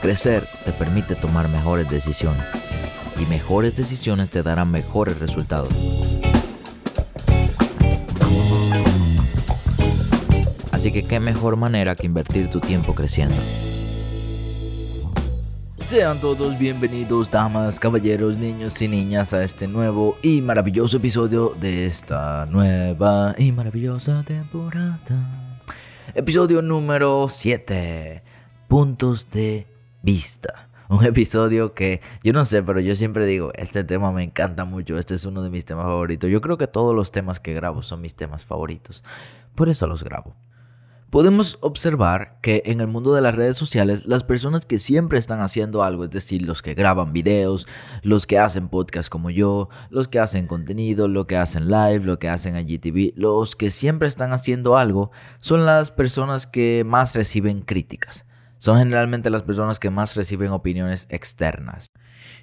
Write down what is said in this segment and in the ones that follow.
Crecer te permite tomar mejores decisiones y mejores decisiones te darán mejores resultados. Así que qué mejor manera que invertir tu tiempo creciendo. Sean todos bienvenidos, damas, caballeros, niños y niñas, a este nuevo y maravilloso episodio de esta nueva y maravillosa temporada. Episodio número 7. Puntos de vista. Un episodio que yo no sé, pero yo siempre digo, este tema me encanta mucho, este es uno de mis temas favoritos. Yo creo que todos los temas que grabo son mis temas favoritos. Por eso los grabo. Podemos observar que en el mundo de las redes sociales las personas que siempre están haciendo algo, es decir, los que graban videos, los que hacen podcast como yo, los que hacen contenido, lo que hacen live, lo que hacen IGTV, los que siempre están haciendo algo, son las personas que más reciben críticas. Son generalmente las personas que más reciben opiniones externas.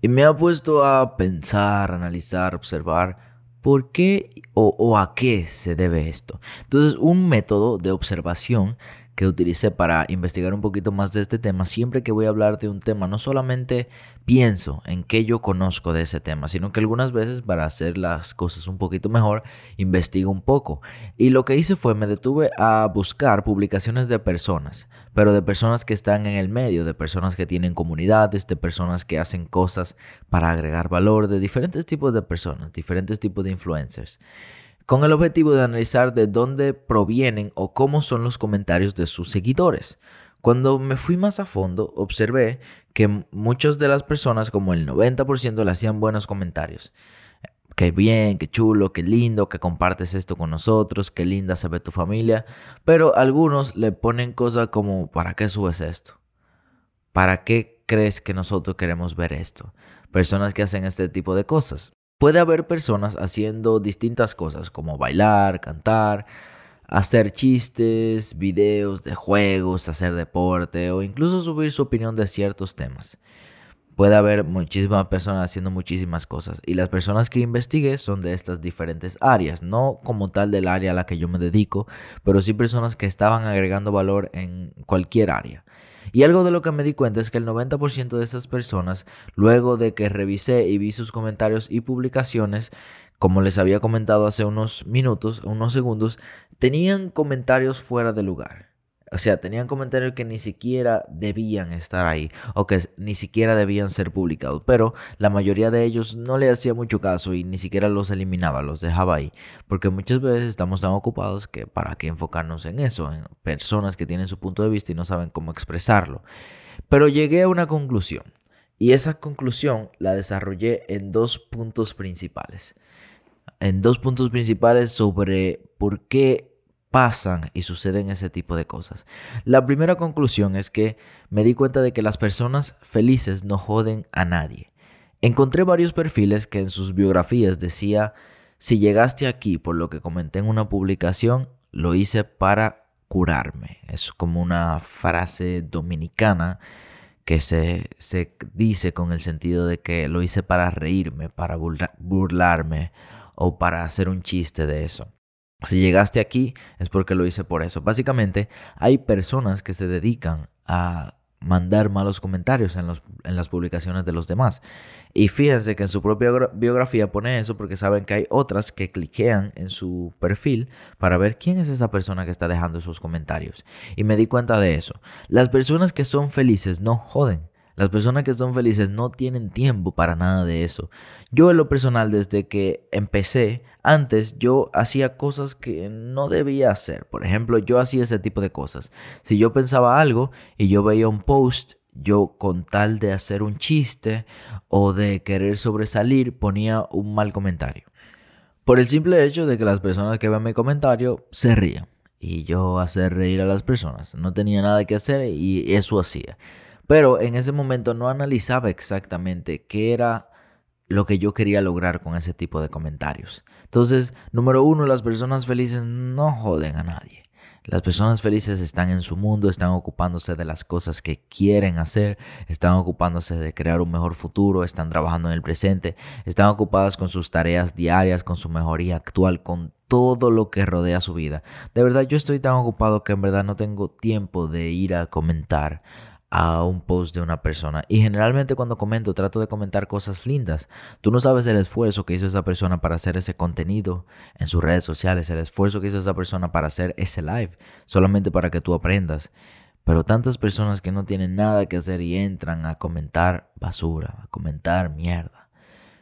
Y me ha puesto a pensar, analizar, observar ¿Por qué o, a qué se debe esto? Entonces, un método de observación que utilicé para investigar un poquito más de este tema, siempre que voy a hablar de un tema, no solamente pienso en qué yo conozco de ese tema, sino que algunas veces para hacer las cosas un poquito mejor, investigo un poco. Y lo que hice fue me detuve a buscar publicaciones de personas, pero de personas que están en el medio, de personas que tienen comunidades, de personas que hacen cosas para agregar valor, de diferentes tipos de personas, diferentes tipos de influencers con el objetivo de analizar de dónde provienen o cómo son los comentarios de sus seguidores. Cuando me fui más a fondo, observé que muchas de las personas, como el 90%, le hacían buenos comentarios. Qué bien, qué chulo, qué lindo que compartes esto con nosotros, qué linda se ve tu familia. Pero algunos le ponen cosas como, ¿para qué subes esto? ¿Para qué crees que nosotros queremos ver esto? Personas que hacen este tipo de cosas. Puede haber personas haciendo distintas cosas como bailar, cantar, hacer chistes, videos de juegos, hacer deporte o incluso subir su opinión de ciertos temas. Puede haber muchísimas personas haciendo muchísimas cosas y las personas que investigué son de estas diferentes áreas, no como tal del área a la que yo me dedico, pero sí personas que estaban agregando valor en cualquier área. Y algo de lo que me di cuenta es que el 90% de esas personas, luego de que revisé y vi sus comentarios y publicaciones, como les había comentado hace unos minutos, unos segundos, tenían comentarios fuera de lugar. O sea, tenían comentarios que ni siquiera debían estar ahí o que ni siquiera debían ser publicados. Pero la mayoría de ellos no le hacía mucho caso y ni siquiera los eliminaba, los dejaba ahí. Porque muchas veces estamos tan ocupados que para qué enfocarnos en eso, en personas que tienen su punto de vista y no saben cómo expresarlo. Pero llegué a una conclusión. Y esa conclusión la desarrollé en dos puntos principales. En dos puntos principales sobre por qué pasan y suceden ese tipo de cosas. La primera conclusión es que me di cuenta de que las personas felices no joden a nadie. Encontré varios perfiles que en sus biografías decía, si llegaste aquí por lo que comenté en una publicación, lo hice para curarme. Es como una frase dominicana que se, se dice con el sentido de que lo hice para reírme, para burlarme o para hacer un chiste de eso. Si llegaste aquí es porque lo hice por eso. Básicamente hay personas que se dedican a mandar malos comentarios en, las publicaciones de los demás. Y fíjense que en su propia biografía pone eso porque saben que hay otras que cliquean en su perfil para ver quién es esa persona que está dejando esos comentarios. Y me di cuenta de eso. Las personas que son felices no joden. Las personas que son felices no tienen tiempo para nada de eso. Yo en lo personal, desde que empecé, antes yo hacía cosas que no debía hacer. Por ejemplo, yo hacía ese tipo de cosas. Si yo pensaba algo y yo veía un post, yo con tal de hacer un chiste o de querer sobresalir, ponía un mal comentario. Por el simple hecho de que las personas que ven mi comentario se rían. y yo hacer reír a las personas. No tenía nada que hacer y eso hacía. Pero en ese momento no analizaba exactamente qué era lo que yo quería lograr con ese tipo de comentarios. Entonces, número uno, las personas felices no joden a nadie. Las personas felices están en su mundo, están ocupándose de las cosas que quieren hacer, están ocupándose de crear un mejor futuro, están trabajando en el presente, están ocupadas con sus tareas diarias, con su mejoría actual, con todo lo que rodea su vida. De verdad, yo estoy tan ocupado que en verdad no tengo tiempo de ir a comentar a un post de una persona. Y generalmente cuando comento trato de comentar cosas lindas. Tú no sabes el esfuerzo que hizo esa persona para hacer ese contenido en sus redes sociales, el esfuerzo que hizo esa persona para hacer ese live, solamente para que tú aprendas. Pero tantas personas que no tienen nada que hacer y entran a comentar basura, a comentar mierda.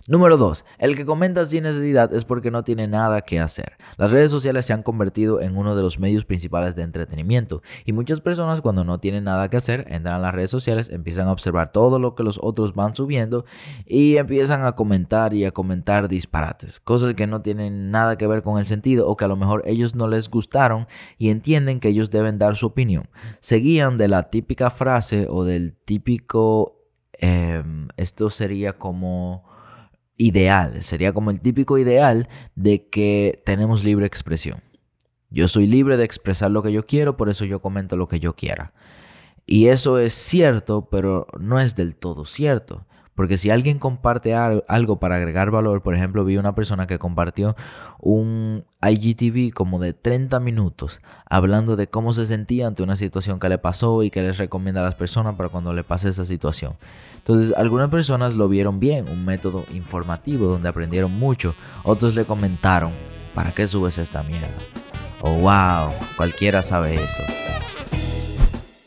Número 2. El que comenta sin necesidad es porque no tiene nada que hacer. Las redes sociales se han convertido en uno de los medios principales de entretenimiento y muchas personas cuando no tienen nada que hacer entran a las redes sociales, empiezan a observar todo lo que los otros van subiendo y empiezan a comentar y a comentar disparates, cosas que no tienen nada que ver con el sentido o que a lo mejor ellos no les gustaron y entienden que ellos deben dar su opinión. Seguían de la típica frase o del típico... Em, esto sería como ideal, sería como el típico ideal de que tenemos libre expresión. Yo soy libre de expresar lo que yo quiero, por eso yo comento lo que yo quiera. Y eso es cierto, pero no es del todo cierto. Porque si alguien comparte algo para agregar valor, por ejemplo, vi una persona que compartió un IGTV como de 30 minutos hablando de cómo se sentía ante una situación que le pasó y que les recomienda a las personas para cuando le pase esa situación. Entonces, algunas personas lo vieron bien, un método informativo donde aprendieron mucho. Otros le comentaron, ¿para qué subes esta mierda? Oh, wow, cualquiera sabe eso.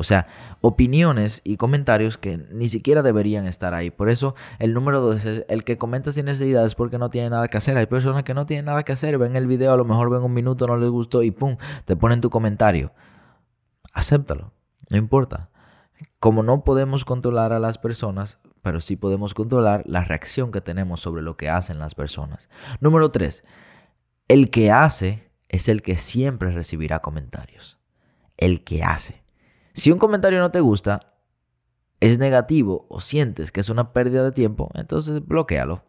O sea, opiniones y comentarios que ni siquiera deberían estar ahí. Por eso el número dos es el que comenta sin necesidad es porque no tiene nada que hacer. Hay personas que no tienen nada que hacer, ven el video, a lo mejor ven un minuto, no les gustó y pum, te ponen tu comentario. Acéptalo, no importa. Como no podemos controlar a las personas, pero sí podemos controlar la reacción que tenemos sobre lo que hacen las personas. Número tres, el que hace es el que siempre recibirá comentarios. El que hace. Si un comentario no te gusta, es negativo o sientes que es una pérdida de tiempo, entonces bloquealo.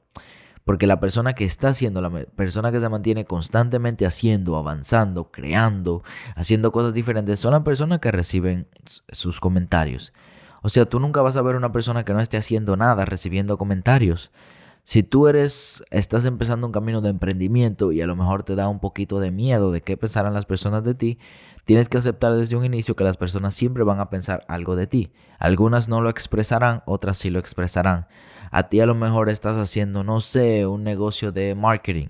Porque la persona que está haciendo, la persona que se mantiene constantemente haciendo, avanzando, creando, haciendo cosas diferentes, son las personas que reciben sus comentarios. O sea, tú nunca vas a ver una persona que no esté haciendo nada recibiendo comentarios. Si tú eres, estás empezando un camino de emprendimiento y a lo mejor te da un poquito de miedo de qué pensarán las personas de ti, tienes que aceptar desde un inicio que las personas siempre van a pensar algo de ti. Algunas no lo expresarán, otras sí lo expresarán. A ti a lo mejor estás haciendo, no sé, un negocio de marketing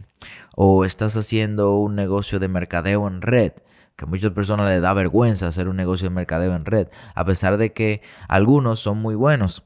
o estás haciendo un negocio de mercadeo en red que a muchas personas les da vergüenza hacer un negocio de mercadeo en red, a pesar de que algunos son muy buenos.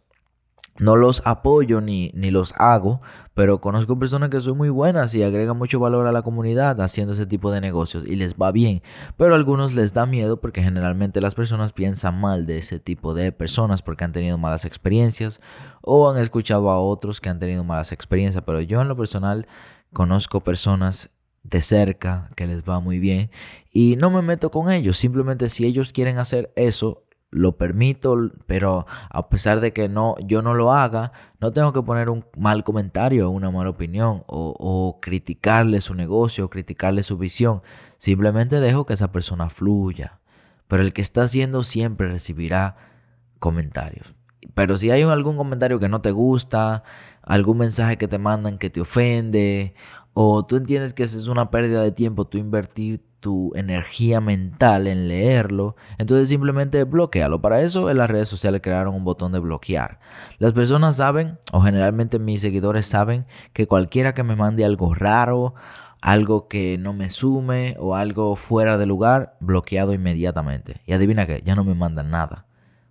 No los apoyo ni, ni los hago, pero conozco personas que son muy buenas y agregan mucho valor a la comunidad haciendo ese tipo de negocios y les va bien. Pero a algunos les da miedo porque generalmente las personas piensan mal de ese tipo de personas porque han tenido malas experiencias o han escuchado a otros que han tenido malas experiencias. Pero yo en lo personal conozco personas de cerca que les va muy bien y no me meto con ellos. Simplemente si ellos quieren hacer eso, lo permito, pero a pesar de que no, yo no lo haga, no tengo que poner un mal comentario, una mala opinión o, criticarle su negocio, o criticarle su visión. Simplemente dejo que esa persona fluya. Pero el que está haciendo siempre recibirá comentarios. Pero si hay algún comentario que no te gusta, algún mensaje que te mandan que te ofende, o tú entiendes que es una pérdida de tiempo, tú invertir tu energía mental en leerlo, entonces simplemente bloquealo. Para eso en las redes sociales crearon un botón de bloquear. Las personas saben, o generalmente mis seguidores saben, que cualquiera que me mande algo raro, algo que no me sume o algo fuera de lugar, bloqueado inmediatamente. Y adivina que ya no me mandan nada.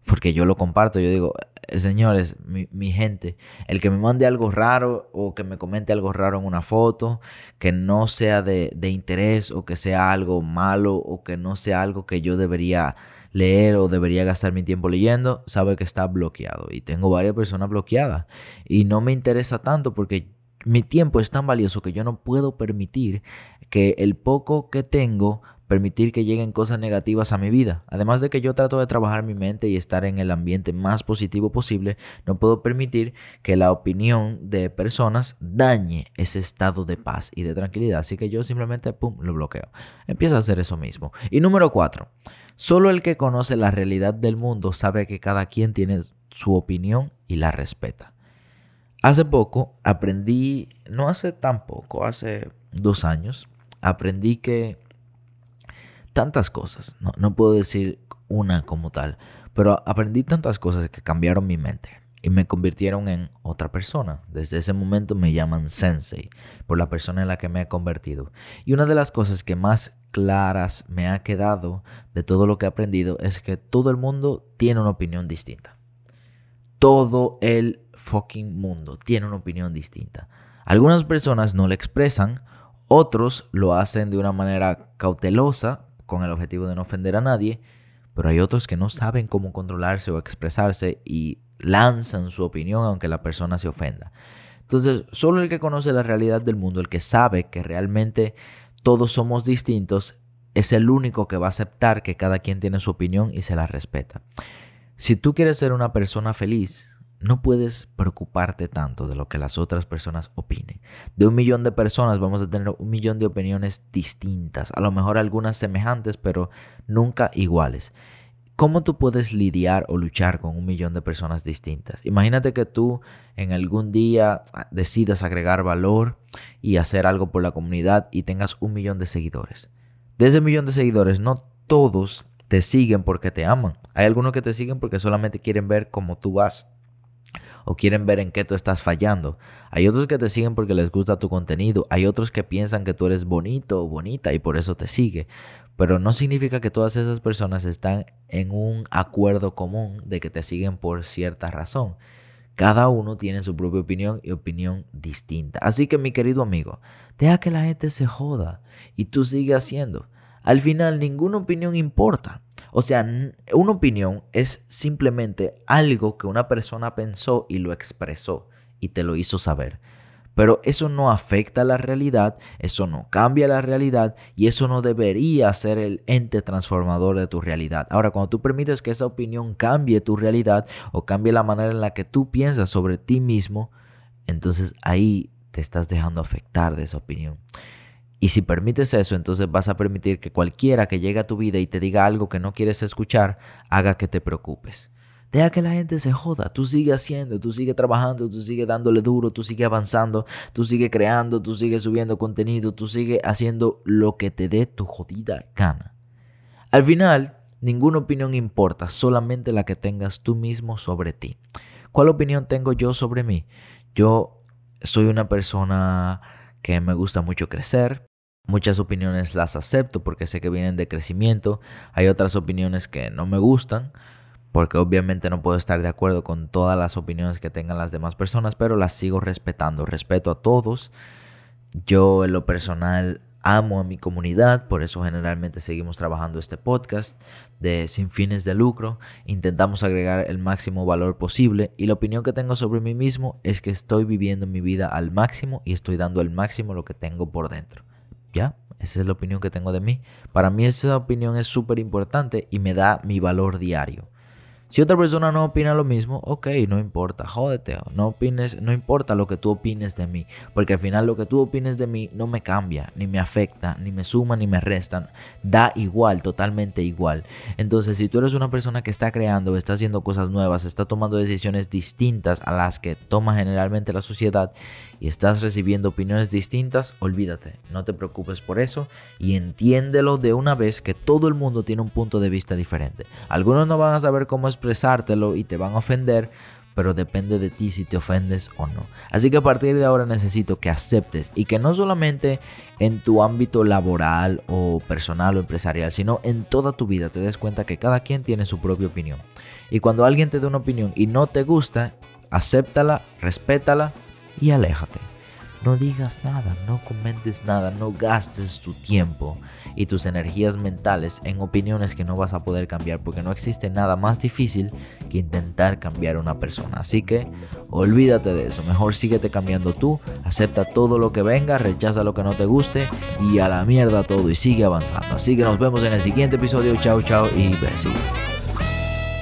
Porque yo lo comparto, yo digo, eh, señores, mi, gente, el que me mande algo raro o que me comente algo raro en una foto, que no sea de, de interés o que sea algo malo o que no sea algo que yo debería leer o debería gastar mi tiempo leyendo, sabe que está bloqueado. Y tengo varias personas bloqueadas. Y no me interesa tanto porque mi tiempo es tan valioso que yo no puedo permitir que el poco que tengo permitir que lleguen cosas negativas a mi vida. Además de que yo trato de trabajar mi mente y estar en el ambiente más positivo posible, no puedo permitir que la opinión de personas dañe ese estado de paz y de tranquilidad. Así que yo simplemente, pum, lo bloqueo. Empiezo a hacer eso mismo. Y número cuatro, solo el que conoce la realidad del mundo sabe que cada quien tiene su opinión y la respeta. Hace poco aprendí, no hace tan poco, hace dos años, aprendí que tantas cosas, no, no puedo decir una como tal, pero aprendí tantas cosas que cambiaron mi mente y me convirtieron en otra persona. Desde ese momento me llaman sensei por la persona en la que me he convertido. Y una de las cosas que más claras me ha quedado de todo lo que he aprendido es que todo el mundo tiene una opinión distinta. Todo el fucking mundo tiene una opinión distinta. Algunas personas no la expresan, otros lo hacen de una manera cautelosa con el objetivo de no ofender a nadie, pero hay otros que no saben cómo controlarse o expresarse y lanzan su opinión aunque la persona se ofenda. Entonces, solo el que conoce la realidad del mundo, el que sabe que realmente todos somos distintos, es el único que va a aceptar que cada quien tiene su opinión y se la respeta. Si tú quieres ser una persona feliz, no puedes preocuparte tanto de lo que las otras personas opinen. De un millón de personas vamos a tener un millón de opiniones distintas, a lo mejor algunas semejantes, pero nunca iguales. ¿Cómo tú puedes lidiar o luchar con un millón de personas distintas? Imagínate que tú en algún día decidas agregar valor y hacer algo por la comunidad y tengas un millón de seguidores. De ese millón de seguidores, no todos te siguen porque te aman. Hay algunos que te siguen porque solamente quieren ver cómo tú vas o quieren ver en qué tú estás fallando. Hay otros que te siguen porque les gusta tu contenido. Hay otros que piensan que tú eres bonito o bonita y por eso te sigue. Pero no significa que todas esas personas están en un acuerdo común de que te siguen por cierta razón. Cada uno tiene su propia opinión y opinión distinta. Así que mi querido amigo, deja que la gente se joda y tú sigue haciendo. Al final ninguna opinión importa. O sea, una opinión es simplemente algo que una persona pensó y lo expresó y te lo hizo saber. Pero eso no afecta a la realidad, eso no cambia la realidad y eso no debería ser el ente transformador de tu realidad. Ahora, cuando tú permites que esa opinión cambie tu realidad o cambie la manera en la que tú piensas sobre ti mismo, entonces ahí te estás dejando afectar de esa opinión. Y si permites eso, entonces vas a permitir que cualquiera que llegue a tu vida y te diga algo que no quieres escuchar, haga que te preocupes. Deja que la gente se joda, tú sigue haciendo, tú sigue trabajando, tú sigue dándole duro, tú sigue avanzando, tú sigue creando, tú sigue subiendo contenido, tú sigue haciendo lo que te dé tu jodida gana. Al final, ninguna opinión importa, solamente la que tengas tú mismo sobre ti. ¿Cuál opinión tengo yo sobre mí? Yo soy una persona que me gusta mucho crecer, Muchas opiniones las acepto porque sé que vienen de crecimiento. Hay otras opiniones que no me gustan porque obviamente no puedo estar de acuerdo con todas las opiniones que tengan las demás personas, pero las sigo respetando. Respeto a todos. Yo en lo personal amo a mi comunidad, por eso generalmente seguimos trabajando este podcast de sin fines de lucro. Intentamos agregar el máximo valor posible y la opinión que tengo sobre mí mismo es que estoy viviendo mi vida al máximo y estoy dando al máximo lo que tengo por dentro. ¿Ya? Esa es la opinión que tengo de mí. Para mí esa opinión es súper importante y me da mi valor diario. Si otra persona no opina lo mismo, ok, no importa, jódete, no opines, no importa lo que tú opines de mí, porque al final lo que tú opines de mí no me cambia, ni me afecta, ni me suma, ni me restan, da igual, totalmente igual. Entonces, si tú eres una persona que está creando, está haciendo cosas nuevas, está tomando decisiones distintas a las que toma generalmente la sociedad y estás recibiendo opiniones distintas, olvídate, no te preocupes por eso y entiéndelo de una vez que todo el mundo tiene un punto de vista diferente. Algunos no van a saber cómo es expresártelo y te van a ofender, pero depende de ti si te ofendes o no. Así que a partir de ahora necesito que aceptes y que no solamente en tu ámbito laboral o personal o empresarial, sino en toda tu vida te des cuenta que cada quien tiene su propia opinión Y cuando alguien te dé una opinión y no te gusta, acéptala, respétala y aléjate. No digas nada, no comentes nada, no gastes tu tiempo y tus energías mentales en opiniones que no vas a poder cambiar porque no existe nada más difícil que intentar cambiar a una persona. Así que olvídate de eso, mejor síguete cambiando tú, acepta todo lo que venga, rechaza lo que no te guste y a la mierda todo y sigue avanzando. Así que nos vemos en el siguiente episodio, chao chao y besitos.